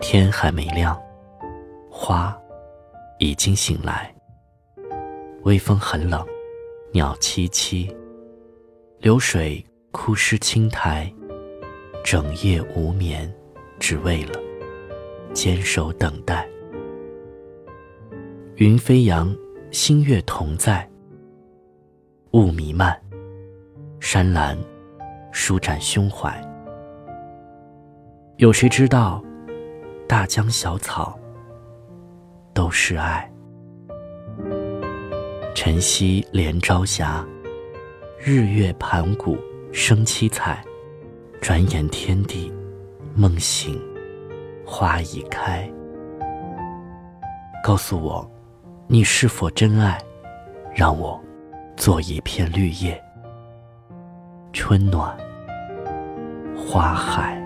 天还没亮，花已经醒来。微风很冷，鸟凄凄，流水枯湿青苔，整夜无眠，只为了坚守等待。云飞扬，星月同在，雾弥漫，山岚舒展胸怀。有谁知道，大江小草都是爱。晨曦连朝霞，日月盘古生七彩。转眼天地，梦醒，花已开。告诉我。你是否真爱？让我做一片绿叶，春暖花海。